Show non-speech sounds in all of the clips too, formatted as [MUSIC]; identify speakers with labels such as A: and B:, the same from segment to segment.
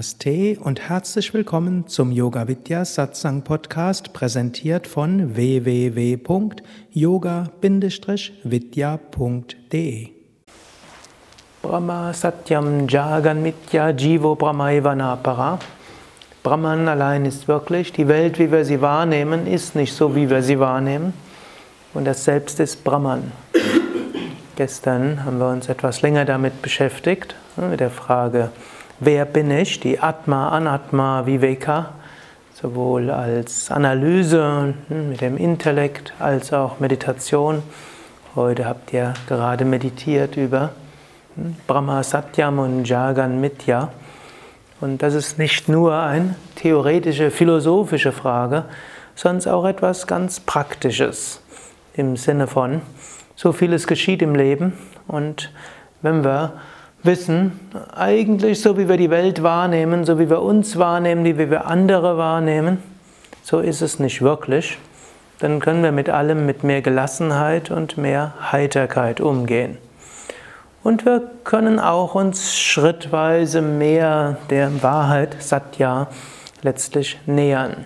A: Namaste und herzlich willkommen zum Yoga Vidya Satsang Podcast, präsentiert von www.yoga-vidya.de.
B: Brahma Satyam Jagan Mitya Jivo Brahmaivanapara. Brahman allein ist wirklich, die Welt, wie wir sie wahrnehmen, ist nicht so, wie wir sie wahrnehmen. Und das Selbst ist Brahman. Gestern haben wir uns etwas länger damit beschäftigt, mit der Frage, wer bin ich? Die Atma, Anatma, Viveka, sowohl als Analyse hm, mit dem Intellekt als auch Meditation. Heute habt ihr gerade meditiert über hm, Brahma Satyam und Jagan Mitya. Und das ist nicht nur eine theoretische, philosophische Frage, sondern auch etwas ganz Praktisches im Sinne von, so vieles geschieht im Leben und wenn wir wissen, eigentlich so wie wir die Welt wahrnehmen, so wie wir uns wahrnehmen, wie wir andere wahrnehmen, so ist es nicht wirklich, dann können wir mit allem mit mehr Gelassenheit und mehr Heiterkeit umgehen. Und wir können auch uns schrittweise mehr der Wahrheit Satya letztlich nähern.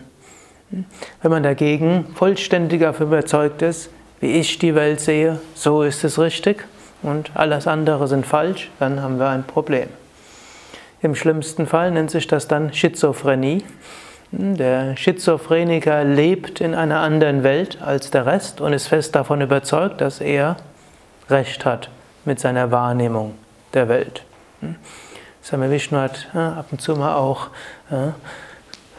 B: Wenn man dagegen vollständiger überzeugt ist, wie ich die Welt sehe, so ist es richtig, und alles andere sind falsch, dann haben wir ein Problem. Im schlimmsten Fall nennt sich das dann Schizophrenie. Der Schizophreniker lebt in einer anderen Welt als der Rest und ist fest davon überzeugt, dass er Recht hat mit seiner Wahrnehmung der Welt. Same Vishnu hat ab und zu mal auch äh,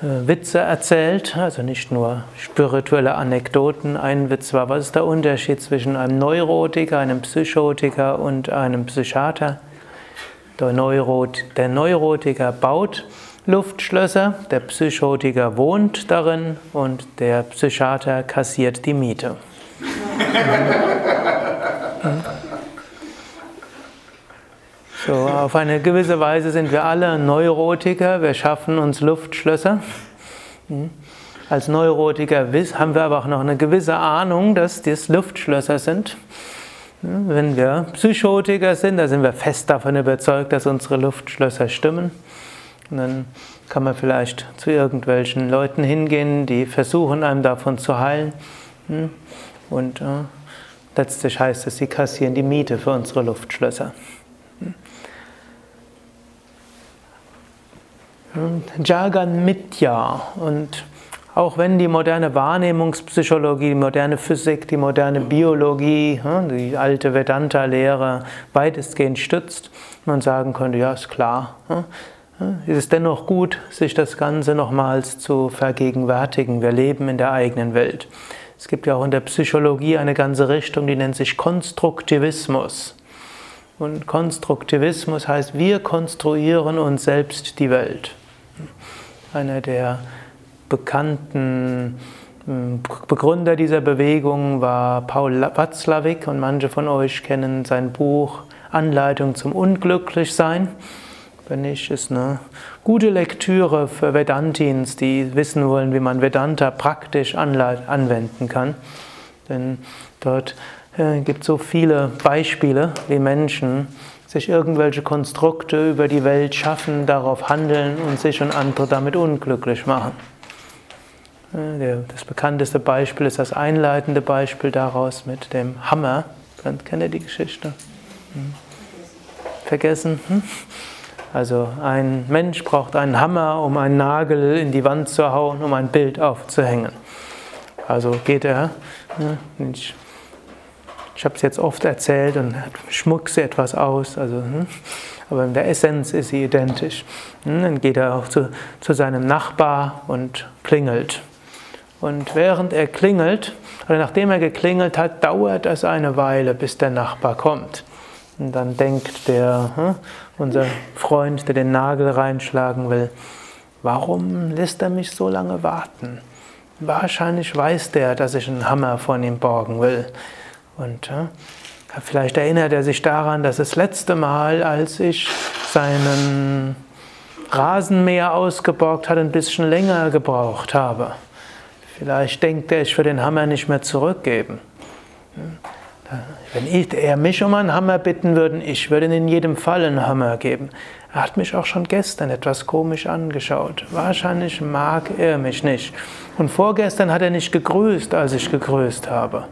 B: Witze erzählt, also nicht nur spirituelle Anekdoten. Ein Witz war, was ist der Unterschied zwischen einem Neurotiker, einem Psychotiker und einem Psychiater? Der, Neurot, der Neurotiker baut Luftschlösser, der Psychotiker wohnt darin und der Psychiater kassiert die Miete. [LAUGHS] So, auf eine gewisse Weise sind wir alle Neurotiker, wir schaffen uns Luftschlösser. Hm. Als Neurotiker haben wir aber auch noch eine gewisse Ahnung, dass das Luftschlösser sind. Hm, wenn wir Psychotiker sind, da sind wir fest davon überzeugt, dass unsere Luftschlösser stimmen. Und dann kann man vielleicht zu irgendwelchen Leuten hingehen, die versuchen, einem davon zu heilen. Hm. Und äh, letztlich heißt es, sie kassieren die Miete für unsere Luftschlösser. Jagan Mitya. Und auch wenn die moderne Wahrnehmungspsychologie, die moderne Physik, die moderne Biologie, die alte Vedanta-Lehre weitestgehend stützt, man sagen könnte, ja, ist klar. Ist es dennoch gut, sich das Ganze nochmals zu vergegenwärtigen? Wir leben in der eigenen Welt. Es gibt ja auch in der Psychologie eine ganze Richtung, die nennt sich Konstruktivismus. Und Konstruktivismus heißt, wir konstruieren uns selbst die Welt. Einer der bekannten hm, Begründer dieser Bewegung war Paul Watzlawick und manche von euch kennen sein Buch Anleitung zum Unglücklichsein. Wenn nicht, ist eine gute Lektüre für Vedantins, die wissen wollen, wie man Vedanta praktisch anwenden kann. Denn dort äh, gibt es so viele Beispiele, wie Menschen sich irgendwelche Konstrukte über die Welt schaffen, darauf handeln und sich und andere damit unglücklich machen. Das bekannteste Beispiel ist das einleitende Beispiel daraus mit dem Hammer. Kennt ihr die Geschichte? Hm? Vergessen? Hm? Also ein Mensch braucht einen Hammer, um einen Nagel in die Wand zu hauen, um ein Bild aufzuhängen. Also geht er, ich ich habe es jetzt oft erzählt und schmuckse etwas aus, also, hm, aber in der Essenz ist sie identisch. Hm, dann geht er auch zu, zu seinem Nachbar und klingelt. Und während er klingelt, oder nachdem er geklingelt hat, dauert es eine Weile, bis der Nachbar kommt. Und dann denkt der, hm, unser Freund, der den Nagel reinschlagen will, warum lässt er mich so lange warten? Wahrscheinlich weiß der, dass ich einen Hammer von ihm borgen will. Und ja, vielleicht erinnert er sich daran, dass das letzte Mal, als ich seinen Rasenmäher ausgeborgt hat, ein bisschen länger gebraucht habe. Vielleicht denkt er, ich würde den Hammer nicht mehr zurückgeben. Wenn ich, er mich um einen Hammer bitten würde, ich würde ihm in jedem Fall einen Hammer geben. Er hat mich auch schon gestern etwas komisch angeschaut. Wahrscheinlich mag er mich nicht. Und vorgestern hat er nicht gegrüßt, als ich gegrüßt habe.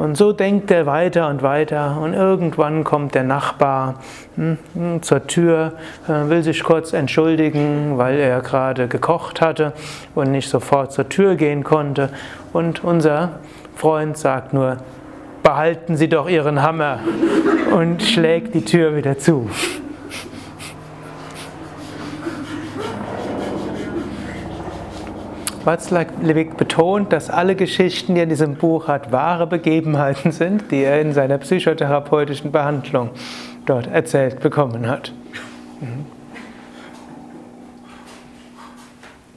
B: Und so denkt er weiter und weiter und irgendwann kommt der Nachbar hm, hm, zur Tür, äh, will sich kurz entschuldigen, weil er gerade gekocht hatte und nicht sofort zur Tür gehen konnte. Und unser Freund sagt nur, behalten Sie doch Ihren Hammer und schlägt die Tür wieder zu. Watzlawick betont, dass alle Geschichten, die er in diesem Buch hat, wahre Begebenheiten sind, die er in seiner psychotherapeutischen Behandlung dort erzählt bekommen hat. Mhm.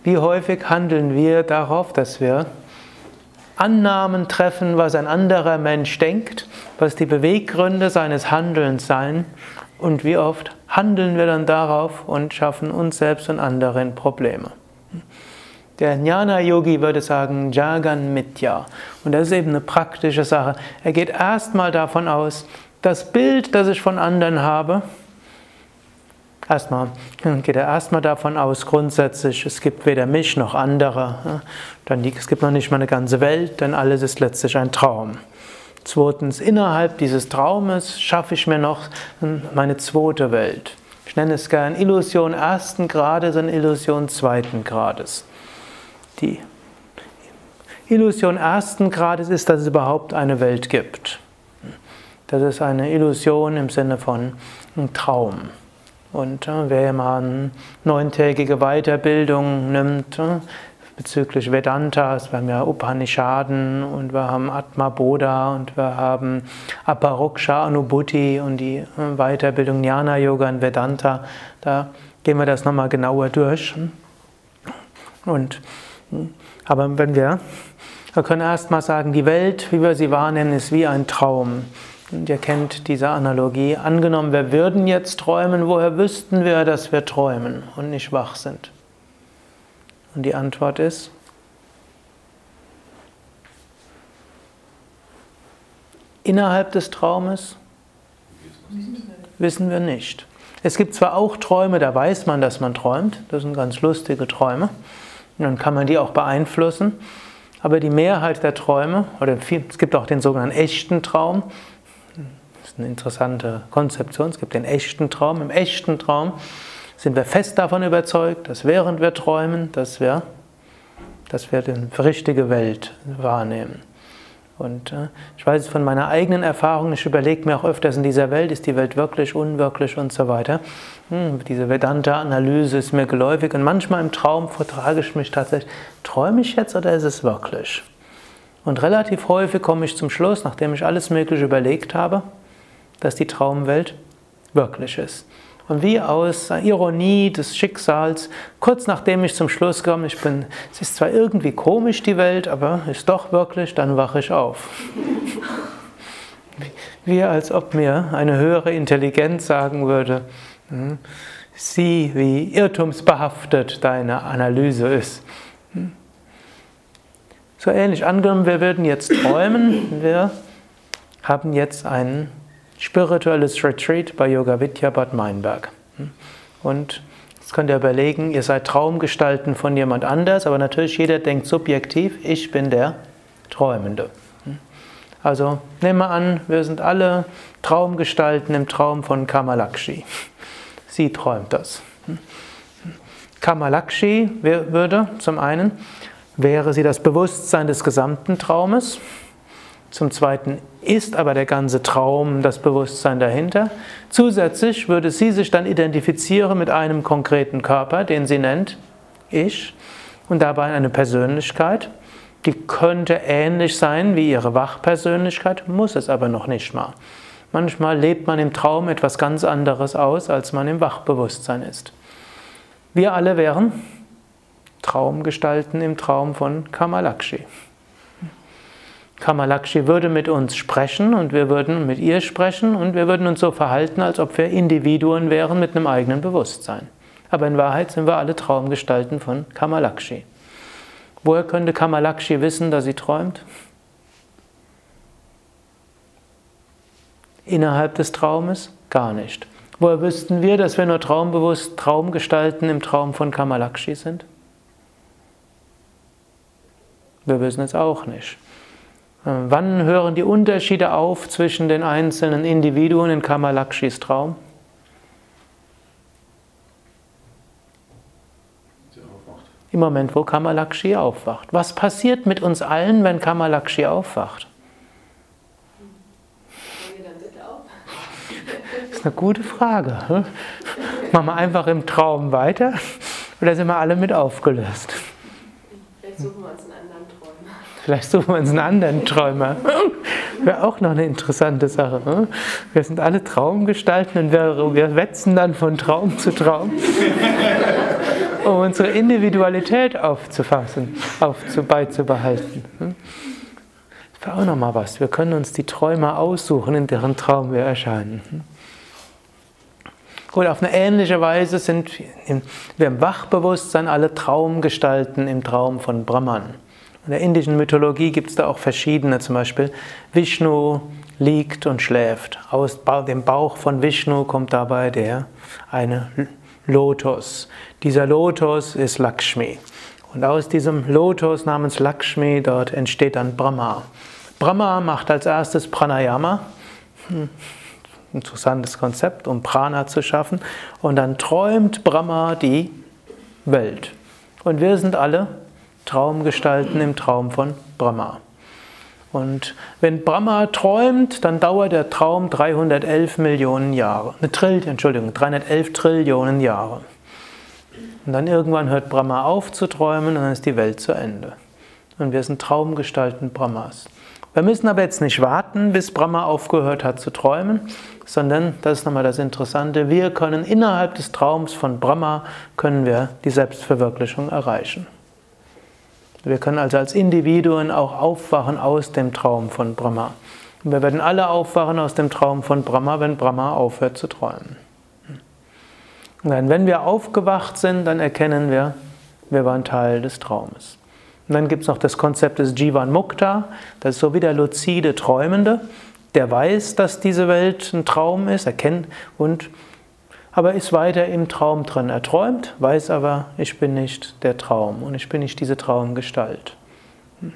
B: Wie häufig handeln wir darauf, dass wir Annahmen treffen, was ein anderer Mensch denkt, was die Beweggründe seines Handelns seien und wie oft handeln wir dann darauf und schaffen uns selbst und anderen Probleme. Der Jnana-Yogi würde sagen Jagan Mitya. Und das ist eben eine praktische Sache. Er geht erstmal davon aus, das Bild, das ich von anderen habe, erstmal geht er erstmal davon aus, grundsätzlich, es gibt weder mich noch andere. Dann es gibt noch nicht mal eine ganze Welt, denn alles ist letztlich ein Traum. Zweitens, innerhalb dieses Traumes schaffe ich mir noch meine zweite Welt. Ich nenne es gern Illusion ersten Grades und Illusion zweiten Grades. Die Illusion ersten Grades ist, dass es überhaupt eine Welt gibt. Das ist eine Illusion im Sinne von einem Traum. Und äh, wer mal eine neuntägige Weiterbildung nimmt äh, bezüglich Vedantas, wir haben ja Upanishaden und wir haben Atma Bodha und wir haben Aparoksha Anubhuti und die äh, Weiterbildung Jnana Yoga und Vedanta, da gehen wir das nochmal genauer durch. Und aber wenn wir, wir können erstmal sagen, die Welt, wie wir sie wahrnehmen, ist wie ein Traum. Und ihr kennt diese Analogie. Angenommen, wir würden jetzt träumen, woher wüssten wir, dass wir träumen und nicht wach sind? Und die Antwort ist, innerhalb des Traumes wissen wir nicht. Es gibt zwar auch Träume, da weiß man, dass man träumt. Das sind ganz lustige Träume. Dann kann man die auch beeinflussen. Aber die Mehrheit der Träume, oder es gibt auch den sogenannten echten Traum, das ist eine interessante Konzeption, es gibt den echten Traum. Im echten Traum sind wir fest davon überzeugt, dass während wir träumen, dass wir, dass wir die richtige Welt wahrnehmen. Und äh, ich weiß es von meiner eigenen Erfahrung, ich überlege mir auch öfters in dieser Welt, ist die Welt wirklich, unwirklich und so weiter. Hm, diese Vedanta-Analyse ist mir geläufig und manchmal im Traum vertrage ich mich tatsächlich, träume ich jetzt oder ist es wirklich? Und relativ häufig komme ich zum Schluss, nachdem ich alles Mögliche überlegt habe, dass die Traumwelt wirklich ist. Und wie aus Ironie des Schicksals, kurz nachdem ich zum Schluss kam, ich bin, es ist zwar irgendwie komisch die Welt, aber ist doch wirklich, dann wache ich auf. Wie als ob mir eine höhere Intelligenz sagen würde, hm, sieh, wie irrtumsbehaftet deine Analyse ist. Hm. So ähnlich angenommen, wir würden jetzt träumen, wir haben jetzt einen spirituelles Retreat bei Yoga Vidya Bad Meinberg. Und jetzt könnt ihr überlegen, ihr seid Traumgestalten von jemand anders, aber natürlich jeder denkt subjektiv, ich bin der Träumende. Also nehmen wir an, wir sind alle Traumgestalten im Traum von Kamalakshi. Sie träumt das. Kamalakshi würde zum einen, wäre sie das Bewusstsein des gesamten Traumes, zum Zweiten ist aber der ganze Traum das Bewusstsein dahinter. Zusätzlich würde sie sich dann identifizieren mit einem konkreten Körper, den sie nennt Ich, und dabei eine Persönlichkeit, die könnte ähnlich sein wie ihre Wachpersönlichkeit, muss es aber noch nicht mal. Manchmal lebt man im Traum etwas ganz anderes aus, als man im Wachbewusstsein ist. Wir alle wären Traumgestalten im Traum von Kamalakshi. Kamalakshi würde mit uns sprechen und wir würden mit ihr sprechen und wir würden uns so verhalten, als ob wir Individuen wären mit einem eigenen Bewusstsein. Aber in Wahrheit sind wir alle Traumgestalten von Kamalakshi. Woher könnte Kamalakshi wissen, dass sie träumt? Innerhalb des Traumes gar nicht. Woher wüssten wir, dass wir nur traumbewusst Traumgestalten im Traum von Kamalakshi sind? Wir wissen es auch nicht. Wann hören die Unterschiede auf zwischen den einzelnen Individuen in Kamalakshis Traum? Im Moment, wo Kamalakshi aufwacht. Was passiert mit uns allen, wenn Kamalakshi aufwacht? Das ist eine gute Frage. Hm? Machen wir einfach im Traum weiter oder sind wir alle mit aufgelöst?
C: Vielleicht suchen wir uns einen.
B: Vielleicht suchen wir uns einen anderen Träumer. Wäre auch noch eine interessante Sache. Hm? Wir sind alle Traumgestalten und wir, wir wetzen dann von Traum zu Traum, um unsere Individualität aufzufassen, aufzu, beizubehalten. Hm? Das wäre auch noch mal was. Wir können uns die Träume aussuchen, in deren Traum wir erscheinen. Gut, auf eine ähnliche Weise sind wir im Wachbewusstsein alle Traumgestalten im Traum von Brahman. In der indischen Mythologie gibt es da auch verschiedene, zum Beispiel Vishnu liegt und schläft. Aus dem Bauch von Vishnu kommt dabei der eine Lotus. Dieser Lotus ist Lakshmi. Und aus diesem Lotus namens Lakshmi, dort entsteht dann Brahma. Brahma macht als erstes Pranayama. Hm interessantes Konzept, um Prana zu schaffen. Und dann träumt Brahma die Welt. Und wir sind alle Traumgestalten im Traum von Brahma. Und wenn Brahma träumt, dann dauert der Traum 311 Millionen Jahre. Eine Trillion, Entschuldigung, 311 Trillionen Jahre. Und dann irgendwann hört Brahma auf zu träumen und dann ist die Welt zu Ende. Und wir sind Traumgestalten Brahmas. Wir müssen aber jetzt nicht warten, bis Brahma aufgehört hat zu träumen, sondern, das ist nochmal das Interessante, wir können innerhalb des Traums von Brahma, können wir die Selbstverwirklichung erreichen. Wir können also als Individuen auch aufwachen aus dem Traum von Brahma. Und wir werden alle aufwachen aus dem Traum von Brahma, wenn Brahma aufhört zu träumen. Und dann, wenn wir aufgewacht sind, dann erkennen wir, wir waren Teil des Traumes. Und dann gibt es noch das Konzept des Jivan Mukta, das ist so wie der luzide Träumende, der weiß, dass diese Welt ein Traum ist, erkennt und aber ist weiter im Traum drin. Er träumt, weiß aber, ich bin nicht der Traum und ich bin nicht diese Traumgestalt. Hm.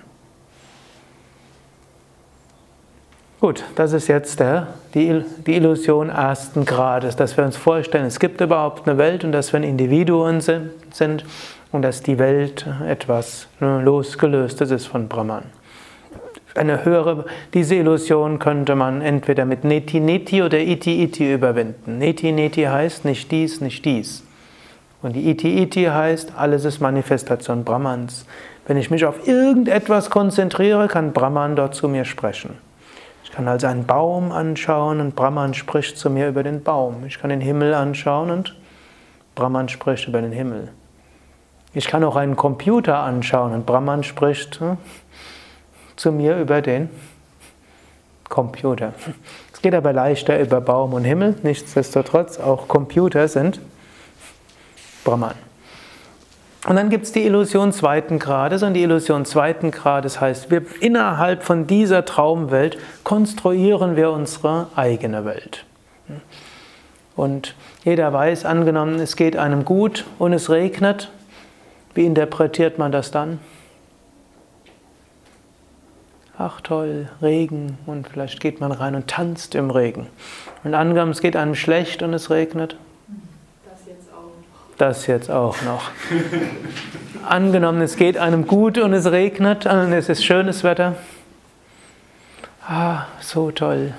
B: Gut, das ist jetzt der, die, die Illusion ersten Grades, dass wir uns vorstellen, es gibt überhaupt eine Welt und dass wir ein Individuum sind und dass die Welt etwas ne, losgelöstes ist von Brahman. Eine höhere, diese Illusion könnte man entweder mit Neti Neti oder Iti Iti überwinden. Neti Neti heißt nicht dies, nicht dies. Und die Iti Iti heißt, alles ist Manifestation Brahmans. Wenn ich mich auf irgendetwas konzentriere, kann Brahman dort zu mir sprechen. Ich kann also einen Baum anschauen und Brahman spricht zu mir über den Baum. Ich kann den Himmel anschauen und Brahman spricht über den Himmel. Ich kann auch einen Computer anschauen und Brahman spricht hm, zu mir über den Computer. Es geht aber leichter über Baum und Himmel. Nichtsdestotrotz, auch Computer sind Brahman. Und dann gibt es die Illusion zweiten Grades. Und die Illusion zweiten Grades heißt, wir innerhalb von dieser Traumwelt konstruieren wir unsere eigene Welt. Und jeder weiß, angenommen, es geht einem gut und es regnet, wie interpretiert man das dann? Ach toll, Regen und vielleicht geht man rein und tanzt im Regen. Und angenommen, es geht einem schlecht und es regnet.
C: Das jetzt auch noch.
B: Das jetzt auch noch. [LAUGHS] angenommen, es geht einem gut und es regnet und es ist schönes Wetter. Ah, so toll.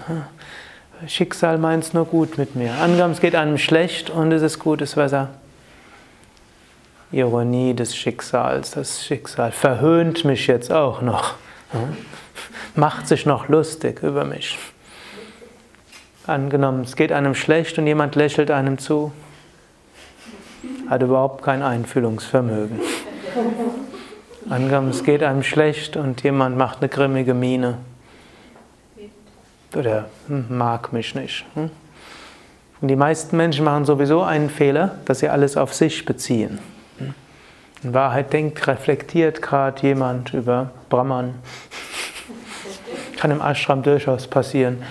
B: Schicksal meint es nur gut mit mir. Angenommen, es geht einem schlecht und es ist gutes Wetter. Ironie des Schicksals. Das Schicksal verhöhnt mich jetzt auch noch. Macht sich noch lustig über mich. Angenommen, es geht einem schlecht und jemand lächelt einem zu. Hat überhaupt kein Einfühlungsvermögen. Angenommen, es geht einem schlecht und jemand macht eine grimmige Miene. Oder hm, mag mich nicht. Hm? Und die meisten Menschen machen sowieso einen Fehler, dass sie alles auf sich beziehen. In Wahrheit denkt, reflektiert gerade jemand über Brahman. Kann im Ashram durchaus passieren.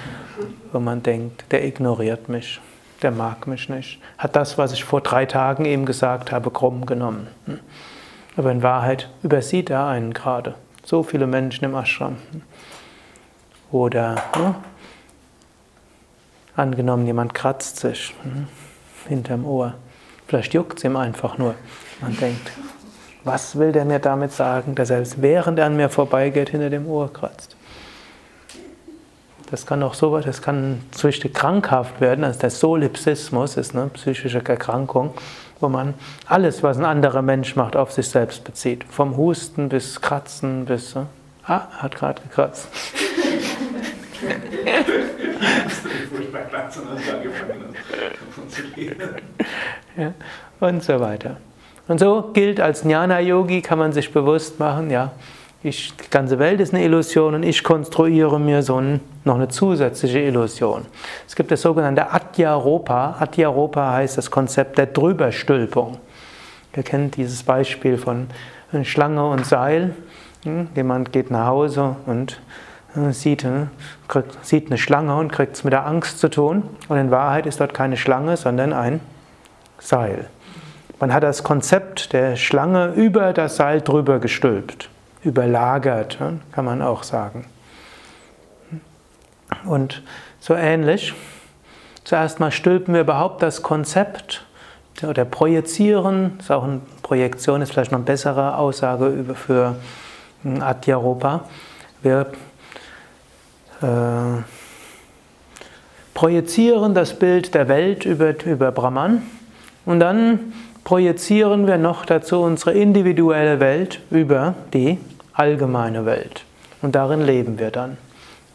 B: wo man denkt, der ignoriert mich, der mag mich nicht, hat das, was ich vor drei Tagen ihm gesagt habe, krumm genommen. Hm. Aber in Wahrheit übersieht er einen gerade. So viele Menschen im Ashram. Oder ne? angenommen, jemand kratzt sich hm, hinterm Ohr. Vielleicht juckt es ihm einfach nur. Man denkt, was will der mir damit sagen, dass er während er an mir vorbeigeht hinter dem Ohr kratzt? Das kann auch so, das kann zwischendurch krankhaft werden, also der Solipsismus ist eine psychische Erkrankung, wo man alles, was ein anderer Mensch macht, auf sich selbst bezieht. Vom Husten bis Kratzen bis, äh, ah, hat gerade gekratzt. [LAUGHS] ja, und so weiter. Und so gilt als Jnana-Yogi, kann man sich bewusst machen, ja, ich, die ganze Welt ist eine Illusion und ich konstruiere mir so ein, noch eine zusätzliche Illusion. Es gibt das sogenannte Adhyaropa. Adhyaropa heißt das Konzept der Drüberstülpung. Ihr kennt dieses Beispiel von Schlange und Seil. Hm, jemand geht nach Hause und äh, sieht, äh, sieht eine Schlange und kriegt es mit der Angst zu tun. Und in Wahrheit ist dort keine Schlange, sondern ein Seil. Man hat das Konzept der Schlange über das Seil drüber gestülpt überlagert, kann man auch sagen. Und so ähnlich, zuerst mal stülpen wir überhaupt das Konzept oder projizieren, ist auch eine Projektion, ist vielleicht noch eine bessere Aussage für Adhyaropa. Wir äh, projizieren das Bild der Welt über, über Brahman und dann projizieren wir noch dazu unsere individuelle Welt über die allgemeine Welt. Und darin leben wir dann.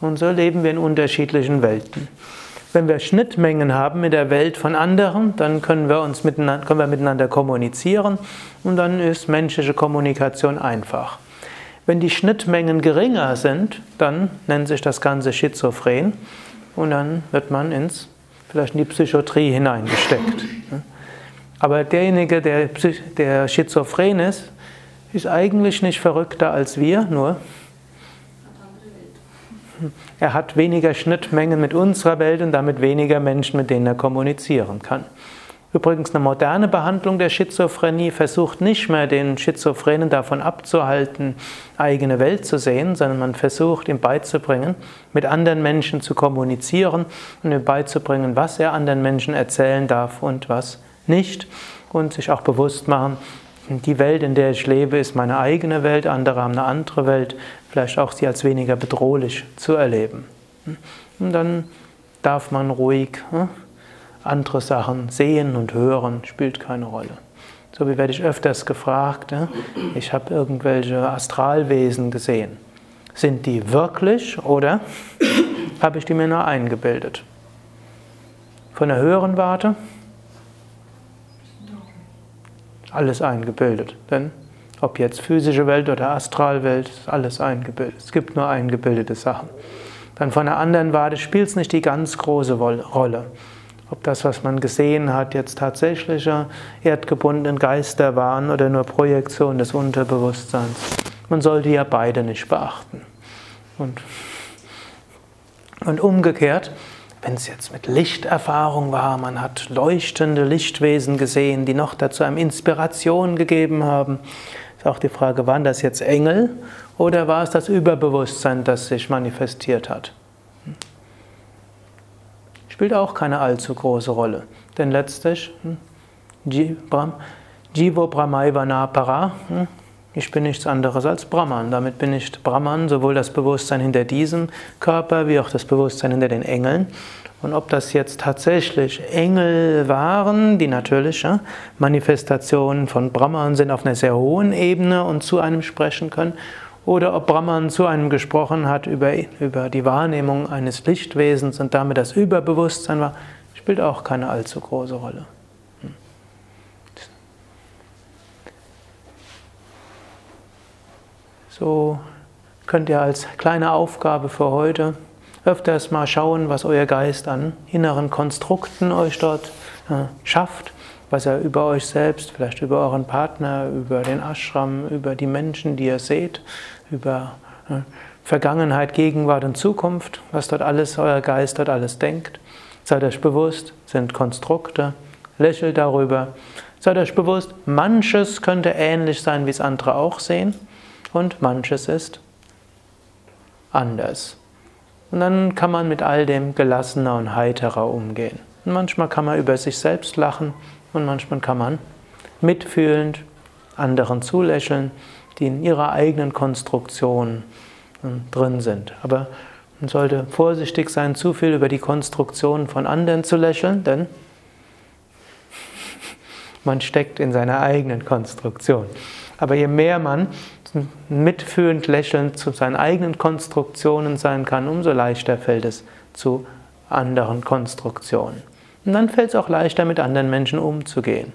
B: Und so leben wir in unterschiedlichen Welten. Wenn wir Schnittmengen haben mit der Welt von anderen, dann können wir uns miteinander, können wir miteinander kommunizieren und dann ist menschliche Kommunikation einfach. Wenn die Schnittmengen geringer sind, dann nennt sich das Ganze schizophren und dann wird man ins, vielleicht in die Psychiatrie hineingesteckt. Aber derjenige, der, der schizophren ist, ist eigentlich nicht verrückter als wir, nur er hat weniger Schnittmengen mit unserer Welt und damit weniger Menschen, mit denen er kommunizieren kann. Übrigens, eine moderne Behandlung der Schizophrenie versucht nicht mehr, den Schizophrenen davon abzuhalten, eigene Welt zu sehen, sondern man versucht, ihm beizubringen, mit anderen Menschen zu kommunizieren und ihm beizubringen, was er anderen Menschen erzählen darf und was nicht und sich auch bewusst machen, die Welt, in der ich lebe, ist meine eigene Welt, andere haben eine andere Welt, vielleicht auch sie als weniger bedrohlich zu erleben. Und dann darf man ruhig hm, andere Sachen sehen und hören, spielt keine Rolle. So wie werde ich öfters gefragt, hm, ich habe irgendwelche Astralwesen gesehen. Sind die wirklich oder [COUGHS] habe ich die mir nur eingebildet? Von der höheren Warte alles eingebildet. Denn ob jetzt physische Welt oder Astralwelt, ist alles eingebildet. Es gibt nur eingebildete Sachen. Dann von der anderen Warte spielt es nicht die ganz große Rolle. Ob das, was man gesehen hat, jetzt tatsächliche erdgebundenen Geister waren oder nur Projektion des Unterbewusstseins. Man sollte ja beide nicht beachten. Und, und umgekehrt, wenn es jetzt mit Lichterfahrung war, man hat leuchtende Lichtwesen gesehen, die noch dazu einem Inspiration gegeben haben, ist auch die Frage, waren das jetzt Engel oder war es das Überbewusstsein, das sich manifestiert hat? Spielt auch keine allzu große Rolle, denn letztlich hm, Jivo Brahmaivana Para, hm, ich bin nichts anderes als Brahman. Damit bin ich Brahman, sowohl das Bewusstsein hinter diesem Körper wie auch das Bewusstsein hinter den Engeln. Und ob das jetzt tatsächlich Engel waren, die natürliche Manifestationen von Brahman sind auf einer sehr hohen Ebene und zu einem sprechen können, oder ob Brahman zu einem gesprochen hat über, über die Wahrnehmung eines Lichtwesens und damit das Überbewusstsein war, spielt auch keine allzu große Rolle. So könnt ihr als kleine Aufgabe für heute öfters mal schauen, was euer Geist an inneren Konstrukten euch dort äh, schafft, was er über euch selbst, vielleicht über euren Partner, über den Ashram, über die Menschen, die ihr seht, über äh, Vergangenheit, Gegenwart und Zukunft, was dort alles, euer Geist dort alles denkt. Seid euch bewusst, sind Konstrukte, lächelt darüber. Seid euch bewusst, manches könnte ähnlich sein, wie es andere auch sehen, und manches ist anders. Und dann kann man mit all dem gelassener und heiterer umgehen. Und manchmal kann man über sich selbst lachen und manchmal kann man mitfühlend anderen zulächeln, die in ihrer eigenen Konstruktion hm, drin sind. Aber man sollte vorsichtig sein, zu viel über die Konstruktion von anderen zu lächeln, denn [LAUGHS] man steckt in seiner eigenen Konstruktion. Aber je mehr man mitfühlend lächelnd zu seinen eigenen Konstruktionen sein kann, umso leichter fällt es zu anderen Konstruktionen. Und dann fällt es auch leichter, mit anderen Menschen umzugehen.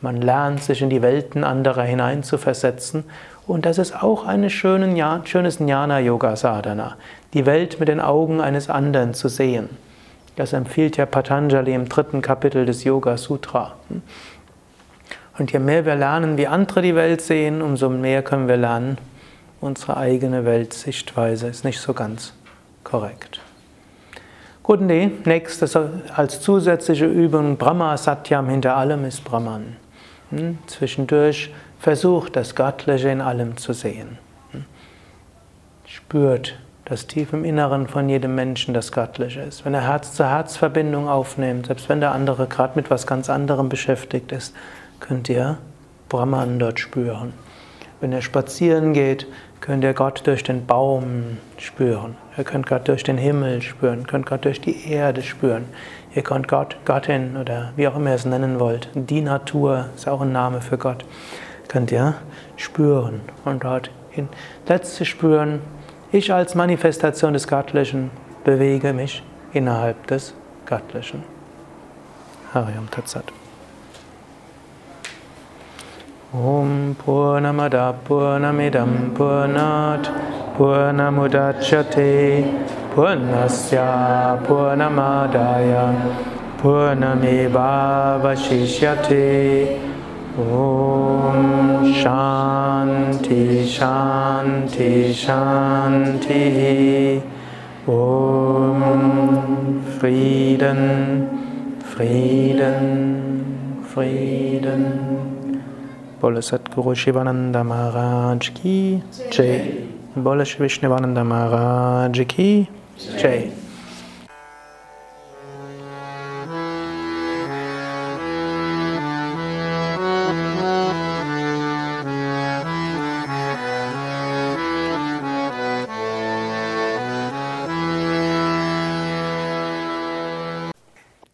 B: Man lernt, sich in die Welten anderer hineinzuversetzen. Und das ist auch ein schönes Jnana-Yoga-Sadhana, die Welt mit den Augen eines anderen zu sehen. Das empfiehlt ja Patanjali im dritten Kapitel des Yoga Sutra. Und je mehr wir lernen, wie andere die Welt sehen, umso mehr können wir lernen, unsere eigene Weltsichtweise ist nicht so ganz korrekt. Gut, nee, nächstes als zusätzliche Übung Brahma Satyam hinter allem ist Brahman. Hm? Zwischendurch versucht das Göttliche in allem zu sehen. Hm? Spürt, dass tief im Inneren von jedem Menschen das Göttliche ist. Wenn er Herz-zu-Herz-Verbindung aufnimmt, selbst wenn der andere gerade mit was ganz anderem beschäftigt ist, könnt ihr Brahman dort spüren. Wenn er spazieren geht, könnt ihr Gott durch den Baum spüren. Ihr könnt Gott durch den Himmel spüren, könnt Gott durch die Erde spüren. Ihr könnt Gott, Göttin oder wie auch immer ihr es nennen wollt, die Natur ist auch ein Name für Gott, könnt ihr spüren und dort hin. Letztlich spüren, ich als Manifestation des Göttlichen bewege mich innerhalb des Göttlichen. Hariam Tatsat. Om Purnamada Purnamidam Purnat Purnamudachyate Purnasya Purnamadaya Purnameva Vashishyate Om Shanti Shanti Shanti Om Frieden Frieden Frieden Bole Satguru Shivananda Maharaj Ki Jai Bole Vishnuvananda Maharaj Ki Jai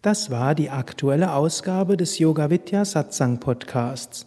A: Das war die aktuelle Ausgabe des Yoga Vidya Satsang Podcasts.